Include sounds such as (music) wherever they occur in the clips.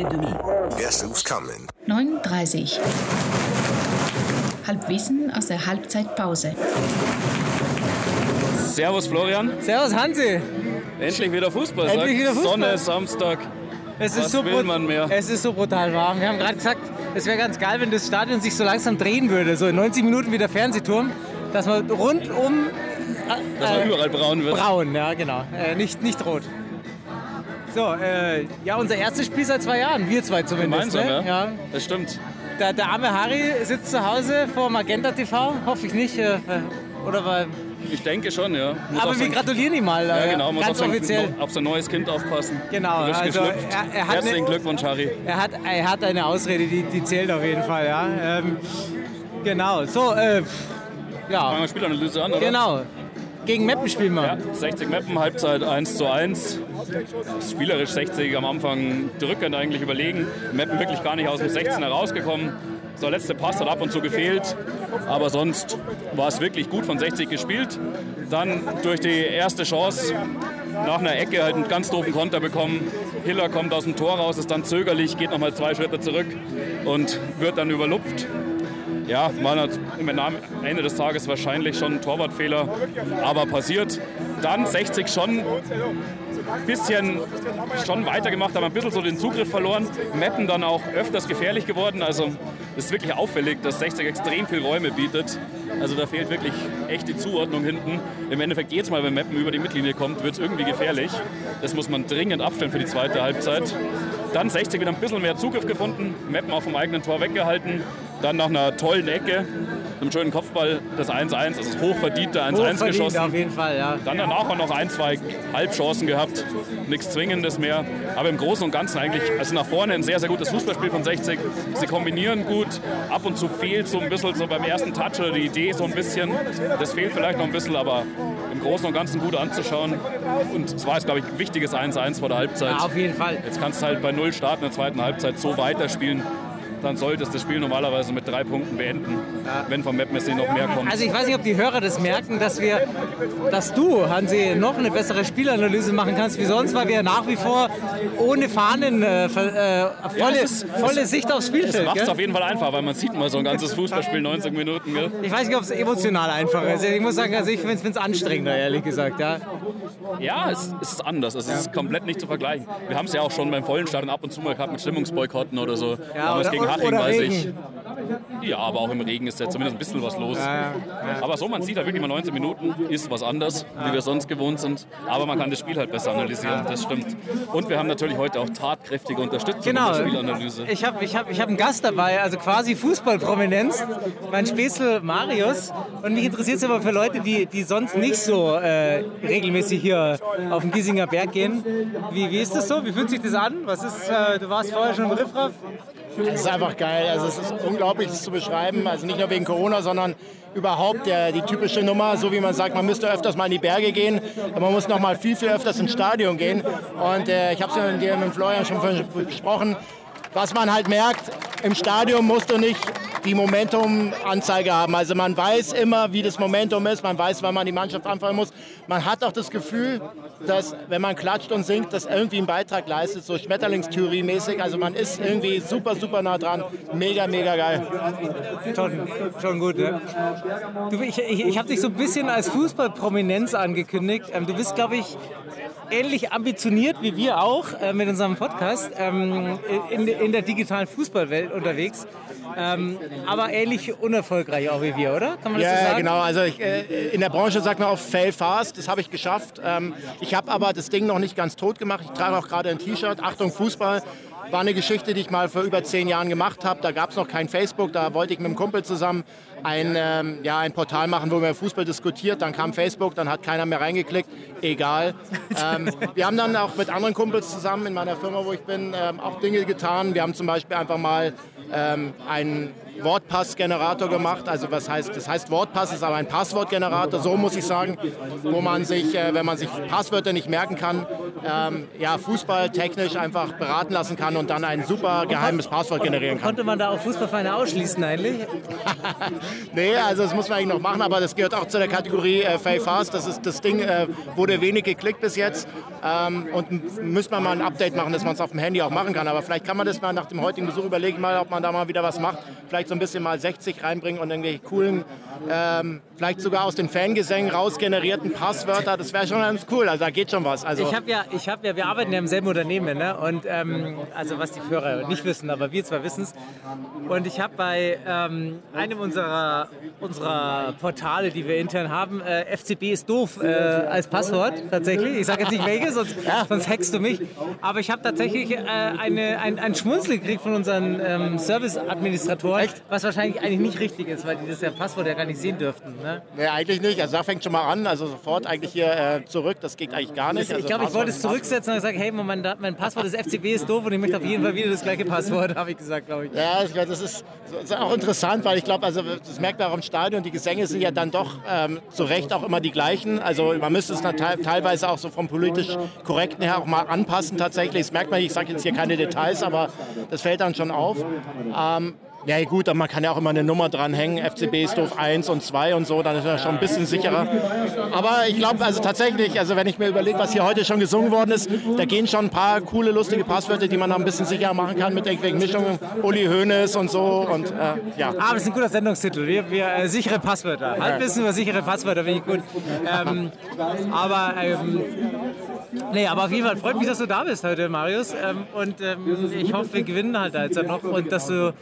et demi. Guess who's coming? 9.30 Halbwissen aus der Halbzeitpause. Servus Florian, Servus Hansi. endlich wieder Fußball. Endlich sagt wieder Fußball. Sonne, Samstag. Es Was ist so will man mehr? Es ist so brutal warm. Wir haben gerade gesagt, es wäre ganz geil, wenn das Stadion sich so langsam drehen würde, so in 90 Minuten wie der Fernsehturm, dass man rundum Dass man überall braun wird. braun, ja genau, äh, nicht, nicht rot. So, äh, ja, unser erstes Spiel seit zwei Jahren, wir zwei zumindest. Gemeinsam, ne? ja? Das stimmt. Der, der arme Harry sitzt zu Hause vor Magenta TV, hoffe ich nicht. Äh, oder weil, Ich denke schon, ja. Muss aber auf wir sein- gratulieren ihm mal, Ja, äh, genau, muss auf ganz sein, offiziell. auf sein neues Kind aufpassen. Genau, also er- er hat Herzlichen eine- Glückwunsch, Harry. Er hat, er hat eine Ausrede, die, die zählt auf jeden Fall, ja. Ähm, genau, so, äh, Fangen ja, wir Spielanalyse an, oder? genau. Gegen Meppen spielen wir. Ja, 60 Mappen, Halbzeit 1 zu 1. Spielerisch 60 am Anfang drückend eigentlich überlegen. Mappen wirklich gar nicht aus dem 16 herausgekommen. So, letzte Pass hat ab und zu gefehlt. Aber sonst war es wirklich gut von 60 gespielt. Dann durch die erste Chance nach einer Ecke halt einen ganz doofen Konter bekommen. Hiller kommt aus dem Tor raus, ist dann zögerlich, geht nochmal zwei Schritte zurück und wird dann überlupft. Ja, war nat- am Ende des Tages wahrscheinlich schon Torwartfehler, aber passiert. Dann 60 schon ein bisschen schon weitergemacht, aber ein bisschen so den Zugriff verloren. Meppen dann auch öfters gefährlich geworden. Also es ist wirklich auffällig, dass 60 extrem viel Räume bietet. Also da fehlt wirklich echt die Zuordnung hinten. Im Endeffekt jedes Mal, wenn Meppen über die Mittellinie kommt, wird es irgendwie gefährlich. Das muss man dringend abstellen für die zweite Halbzeit. Dann 60 wieder ein bisschen mehr Zugriff gefunden, Meppen auch vom eigenen Tor weggehalten. Dann nach einer tollen Ecke, einem schönen Kopfball, das 1-1, also das hochverdiente 1-1 Hochverdient geschossen. auf jeden Fall, ja. Dann danach auch noch ein, zwei Halbchancen gehabt. Nichts Zwingendes mehr. Aber im Großen und Ganzen eigentlich, also nach vorne ein sehr, sehr gutes Fußballspiel von 60. Sie kombinieren gut. Ab und zu fehlt so ein bisschen so beim ersten Touch oder die Idee so ein bisschen. Das fehlt vielleicht noch ein bisschen, aber im Großen und Ganzen gut anzuschauen. Und es war jetzt, glaube ich, ein wichtiges 1-1 vor der Halbzeit. Ja, auf jeden Fall. Jetzt kannst du halt bei Null starten in der zweiten Halbzeit so weiterspielen. Dann solltest du das Spiel normalerweise mit drei Punkten beenden, wenn vom Map nicht noch mehr kommt. Also ich weiß nicht, ob die Hörer das merken, dass wir, dass du, Hansi, noch eine bessere Spielanalyse machen kannst wie sonst, weil wir nach wie vor ohne Fahnen äh, äh, volle, es ist- volle Sicht aufs Das Spielfeld. macht es auf jeden Fall einfach, weil man sieht mal so ein ganzes Fußballspiel 90 Minuten. Gell? Ich weiß nicht, ob es emotional einfacher ist. Ich muss sagen, also ich finde es anstrengender, ehrlich gesagt. Ja. Ja, es, es ist anders. Es ist komplett nicht zu vergleichen. Wir haben es ja auch schon beim vollen Stadion ab und zu mal gehabt mit Stimmungsboykotten oder so. Damals oder- gegen Haching, oder weiß Regen. ich. Ja, aber auch im Regen ist ja zumindest ein bisschen was los. Aber so, man sieht halt wirklich mal 19 Minuten, ist was anders, wie wir sonst gewohnt sind. Aber man kann das Spiel halt besser analysieren, das stimmt. Und wir haben natürlich heute auch tatkräftige Unterstützung Genau. in der Spielanalyse. Ich habe ich hab, ich hab einen Gast dabei, also quasi Fußballprominenz, mein Späßel Marius. Und mich interessiert es aber für Leute, die, die sonst nicht so äh, regelmäßig hier auf den Giesinger Berg gehen. Wie, wie ist das so? Wie fühlt sich das an? Was ist, äh, du warst vorher schon im Riffraff? Es ist einfach geil. Also es ist unglaublich das zu beschreiben. Also nicht nur wegen Corona, sondern überhaupt der, die typische Nummer, so wie man sagt, man müsste öfters mal in die Berge gehen, aber man muss noch mal viel, viel öfters ins Stadion gehen. Und äh, ich habe es ja mit, mit Florian schon besprochen. Was man halt merkt, im Stadion musst du nicht die Momentum-Anzeige haben. Also man weiß immer, wie das Momentum ist, man weiß, wann man die Mannschaft anfangen muss. Man hat auch das Gefühl, dass wenn man klatscht und singt, das irgendwie einen Beitrag leistet, so Schmetterlingstheorie-mäßig. Also man ist irgendwie super, super nah dran. Mega, mega geil. Schon, schon gut, ne? Du, ich ich, ich habe dich so ein bisschen als Fußballprominenz angekündigt. Ähm, du bist, glaube ich, ähnlich ambitioniert wie wir auch äh, mit unserem Podcast ähm, in, in der digitalen Fußballwelt unterwegs. Ähm, aber ähnlich unerfolgreich auch wie wir, oder? Kann man das so Ja, sagen? genau. Also ich, äh, in der Branche sagt man oft fail fast. Das habe ich geschafft. Ähm, ich habe aber das Ding noch nicht ganz tot gemacht. Ich trage auch gerade ein T-Shirt. Achtung Fußball. War eine Geschichte, die ich mal vor über zehn Jahren gemacht habe. Da gab es noch kein Facebook. Da wollte ich mit einem Kumpel zusammen ein, ähm, ja, ein Portal machen, wo man Fußball diskutiert. Dann kam Facebook, dann hat keiner mehr reingeklickt. Egal. ähm, wir haben dann auch mit anderen Kumpels zusammen in meiner Firma, wo ich bin, ähm, auch Dinge getan. Wir haben zum Beispiel einfach mal ähm, ein Wortpassgenerator gemacht. Also was heißt, das heißt Wortpass ist aber ein Passwortgenerator, so muss ich sagen, wo man sich, äh, wenn man sich Passwörter nicht merken kann, ähm, ja, fußballtechnisch einfach beraten lassen kann und dann ein super geheimes Passwort generieren kann. Konnte man da auch Fußballvereine ausschließen eigentlich? (laughs) nee, also das muss man eigentlich noch machen, aber das gehört auch zu der Kategorie äh, Fail Fast. Das, ist, das Ding äh, wurde wenig geklickt bis jetzt ähm, und müsste man mal ein Update machen, dass man es auf dem Handy auch machen kann. Aber vielleicht kann man das mal nach dem heutigen Besuch überlegen, mal, ob man da mal wieder was macht. Vielleicht so ein bisschen mal 60 reinbringen und irgendwelche coolen, ähm, vielleicht sogar aus den Fangesängen rausgenerierten Passwörter. Das wäre schon ganz cool. Also da geht schon was. Also ich habe ja, ich habe ja, wir arbeiten ja im selben Unternehmen, ne? Und ähm, also was die Führer nicht wissen, aber wir zwar wissen es. Und ich habe bei ähm, einem unserer, unserer Portale, die wir intern haben, äh, FCB ist doof äh, als Passwort tatsächlich. Ich sage jetzt nicht welches, sonst, sonst hackst du mich. Aber ich habe tatsächlich äh, eine, ein, ein Schmunzel gekriegt von unseren ähm, Service-Administratoren, was wahrscheinlich eigentlich nicht richtig ist, weil die das ja Passwort ja gar nicht sehen dürften. Ne? Nee, eigentlich nicht. Also da fängt schon mal an. Also sofort eigentlich hier äh, zurück. Das geht eigentlich gar nicht. Also ich glaube, ich wollte es zurücksetzen und sagen, hey, mein, mein Passwort des FCB ist doof und ich möchte auf jeden Fall wieder das gleiche Passwort, (laughs) habe ich gesagt, glaube ich. Ja, das ist, das ist auch interessant, weil ich glaube, also das merkt man auch im Stadion, die Gesänge sind ja dann doch ähm, zu Recht auch immer die gleichen. Also man müsste es teilweise auch so vom politisch Korrekten her auch mal anpassen tatsächlich. Das merkt man, ich sage jetzt hier keine Details, aber das fällt dann schon auf. Ähm, ja gut, man kann ja auch immer eine Nummer dranhängen, FCB ist doof 1 und 2 und so, dann ist er schon ein bisschen sicherer. Aber ich glaube also tatsächlich, also wenn ich mir überlege, was hier heute schon gesungen worden ist, da gehen schon ein paar coole, lustige Passwörter, die man noch ein bisschen sicherer machen kann mit irgendwelchen Mischungen, Uli Hoeneß und so und äh, ja. Ah, das ist ein guter Sendungstitel, wir, wir äh, sichere Passwörter. Halbwissen über sichere Passwörter finde ich gut. Ähm, aber ähm, Nee, aber auf jeden Fall freut mich, dass du da bist heute, Marius. Ähm, und ähm, ich hoffe, wir gewinnen halt jetzt noch und dass du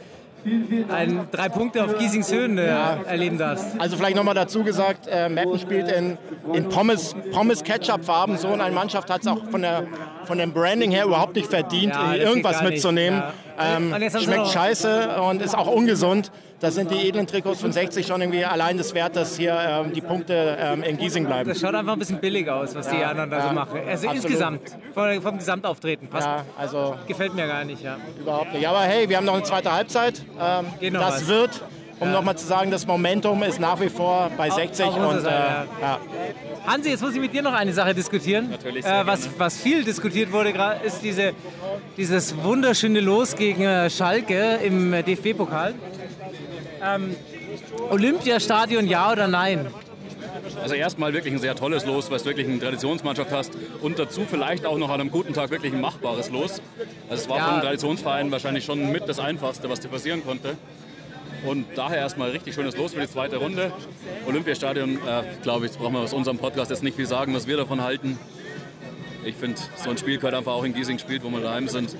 ein, drei Punkte auf Giesingshöhen äh, ja. erleben darfst. Also vielleicht nochmal dazu gesagt, äh, Meppen spielt in, in Pommes, Pommes Ketchup-Farben. So eine Mannschaft hat es auch von, der, von dem Branding her überhaupt nicht verdient, ja, irgendwas mitzunehmen. Ja. Ähm, schmeckt scheiße und ist auch ungesund. Da sind die edlen Trikots von 60 schon irgendwie allein das wert, dass hier ähm, die Punkte ähm, in Giesing bleiben. Das schaut einfach ein bisschen billig aus, was die anderen da so machen. Also absolut. insgesamt, vom, vom Gesamtauftreten. Passt. Ja, also gefällt mir gar nicht. Ja. Überhaupt nicht. Aber hey, wir haben noch eine zweite Halbzeit. Ähm, das was. wird um ja. nochmal zu sagen, das Momentum ist nach wie vor bei 60. Auf, auf und, Seite, äh, ja. Hansi, jetzt muss ich mit dir noch eine Sache diskutieren. Natürlich. Äh, was, was viel diskutiert wurde, ist diese, dieses wunderschöne Los gegen äh, Schalke im DFB-Pokal. Ähm, Olympiastadion ja oder nein? Also erstmal wirklich ein sehr tolles Los, weil du wirklich eine Traditionsmannschaft hast und dazu vielleicht auch noch an einem guten Tag wirklich ein machbares Los. Also es war ja. von einem Traditionsverein wahrscheinlich schon mit das Einfachste, was dir passieren konnte. Und daher erstmal richtig schönes Los für die zweite Runde. Olympiastadion, äh, glaube ich, brauchen wir aus unserem Podcast jetzt nicht viel sagen, was wir davon halten. Ich finde, so ein Spiel gehört einfach auch in Giesing gespielt, wo wir daheim sind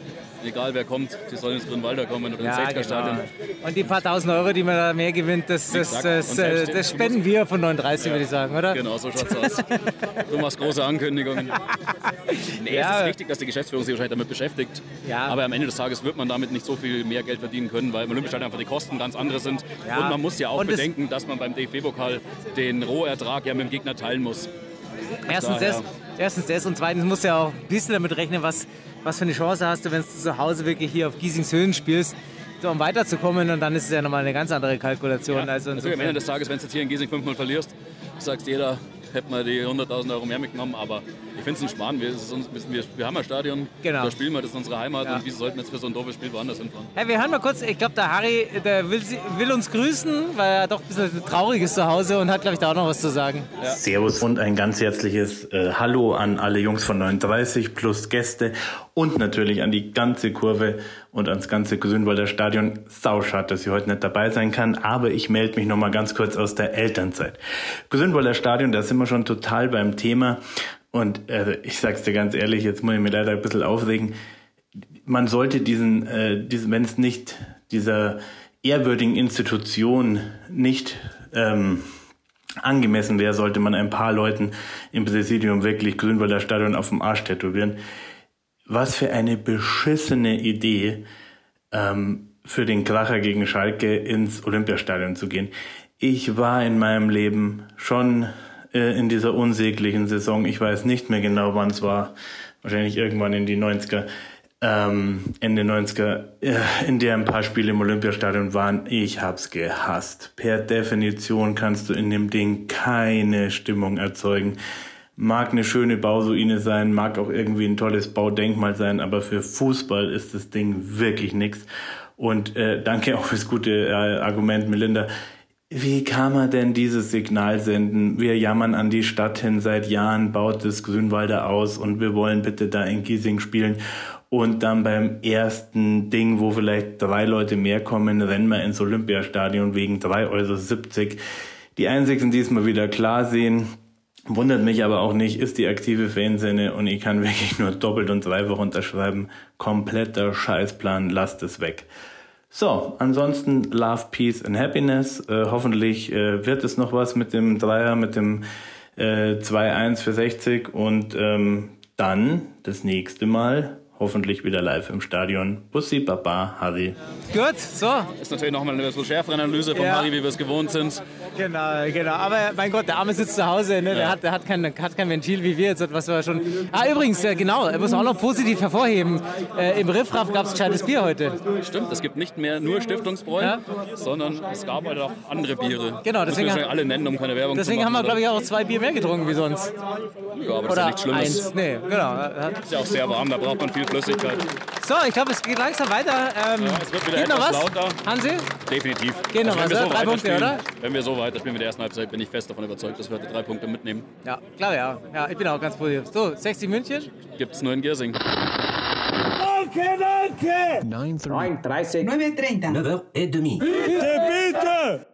egal wer kommt, die sollen ins Grünwalder kommen oder ins ja, Stadion. Genau. Und die paar tausend Euro, die man da mehr gewinnt, das, das, das, äh, das spenden wir von 39, ja. würde ich sagen, oder? Genau, so schaut's aus. du machst große Ankündigungen. (laughs) Nee, ja. es ist richtig, dass die Geschäftsführung sich wahrscheinlich damit beschäftigt. Ja. Aber am Ende des Tages wird man damit nicht so viel mehr Geld verdienen können, weil im Olympiastadion einfach die Kosten ganz andere sind. Ja. Und man muss ja auch Und bedenken, dass man beim DFB-Pokal den Rohertrag ja mit dem Gegner teilen muss. Erstens das, erstens das und zweitens muss ja auch ein bisschen damit rechnen, was was für eine Chance hast du, wenn du zu Hause wirklich hier auf Giesingshöhen spielst, so, um weiterzukommen und dann ist es ja nochmal eine ganz andere Kalkulation. Ja, also am Ende des Tages, wenn du jetzt hier in Giesing fünfmal verlierst, sagst jeder, hätte man die 100.000 Euro mehr mitgenommen, aber ich finde es ein Schmarrn. Wir, wir, wir, haben ein Stadion, genau. da spielen wir, das ist unsere Heimat ja. und wieso sollten wir jetzt für so ein doofes Spiel woanders hinfahren? Hey, wir hören mal kurz, ich glaube der Harry, der will, will, uns grüßen, weil er doch ein bisschen traurig ist zu Hause und hat glaube ich da auch noch was zu sagen. Ja. Servus und ein ganz herzliches äh, Hallo an alle Jungs von 39 plus Gäste und natürlich an die ganze Kurve und ans ganze Grünwalder Stadion. Sauschad, dass ich heute nicht dabei sein kann, aber ich melde mich nochmal ganz kurz aus der Elternzeit. Grünwalder Stadion, da sind wir schon total beim Thema und also ich sag's dir ganz ehrlich, jetzt muss ich mir leider ein bisschen aufregen. Man sollte diesen, äh, diesen wenn es nicht dieser ehrwürdigen Institution nicht ähm, angemessen wäre, sollte man ein paar Leuten im Präsidium wirklich Grünwalder Stadion auf dem Arsch tätowieren was für eine beschissene Idee, ähm, für den Kracher gegen Schalke ins Olympiastadion zu gehen. Ich war in meinem Leben schon äh, in dieser unsäglichen Saison, ich weiß nicht mehr genau, wann es war, wahrscheinlich irgendwann in die 90er, ähm, Ende 90er, äh, in der ein paar Spiele im Olympiastadion waren. Ich hab's gehasst. Per Definition kannst du in dem Ding keine Stimmung erzeugen. Mag eine schöne Bausuine sein, mag auch irgendwie ein tolles Baudenkmal sein, aber für Fußball ist das Ding wirklich nix. Und äh, danke auch fürs gute äh, Argument, Melinda. Wie kann man denn dieses Signal senden? Wir jammern an die Stadt hin, seit Jahren baut das Grünwalder aus und wir wollen bitte da in Giesing spielen. Und dann beim ersten Ding, wo vielleicht drei Leute mehr kommen, rennen wir ins Olympiastadion wegen 3,70 Euro. Die einzigen, die es mal wieder klar sehen, wundert mich aber auch nicht, ist die aktive Fanszene und ich kann wirklich nur doppelt und dreifach unterschreiben. Kompletter Scheißplan, lasst es weg. So, ansonsten Love, Peace and Happiness. Äh, hoffentlich äh, wird es noch was mit dem Dreier, mit dem äh, 2-1 für 60 und ähm, dann das nächste Mal hoffentlich wieder live im Stadion. Bussi, Baba, Harry. Gut, so. Ist natürlich nochmal eine etwas schärfere Analyse von Ja. Harry, wie wir es gewohnt sind. Genau, genau. Aber mein Gott, der Arme sitzt zu Hause, ne? der, hat, der hat, kein, hat kein Ventil wie wir jetzt, was wir schon. Ah, übrigens, äh, genau, muss man auch noch positiv hervorheben. Äh, Im Riffraff gab es gescheites Bier heute. Stimmt, es gibt nicht mehr nur Stiftungsbräu, Ja. sondern es gab halt auch andere Biere. Genau, deswegen Müssen wir alle nennen, um keine Werbung Deswegen zu haben wir, machen. glaube ich, auch zwei Bier mehr getrunchen wie sonst. Ja, aber das ist ja nichts Schlimmes. eins. Nee, genau. Ist ja auch sehr warm, da braucht man viel Flüssigkeit. So, ich glaube, es geht langsam weiter. Ähm, Ja, es wird wieder geht noch etwas was? lauter. Hansi? Definitiv. Gehen noch wenn was, so Drei Punkte, oder? Wenn wir so weiterspielen mit der ersten Halbzeit, bin ich fest davon überzeugt, dass wir heute drei Punkte mitnehmen. Ja, klar, ja. Ja, ich bin auch ganz positiv. So, 60 München. Gibt es nur in Giersing. 9.30. 9h30. 9h30. 9h30.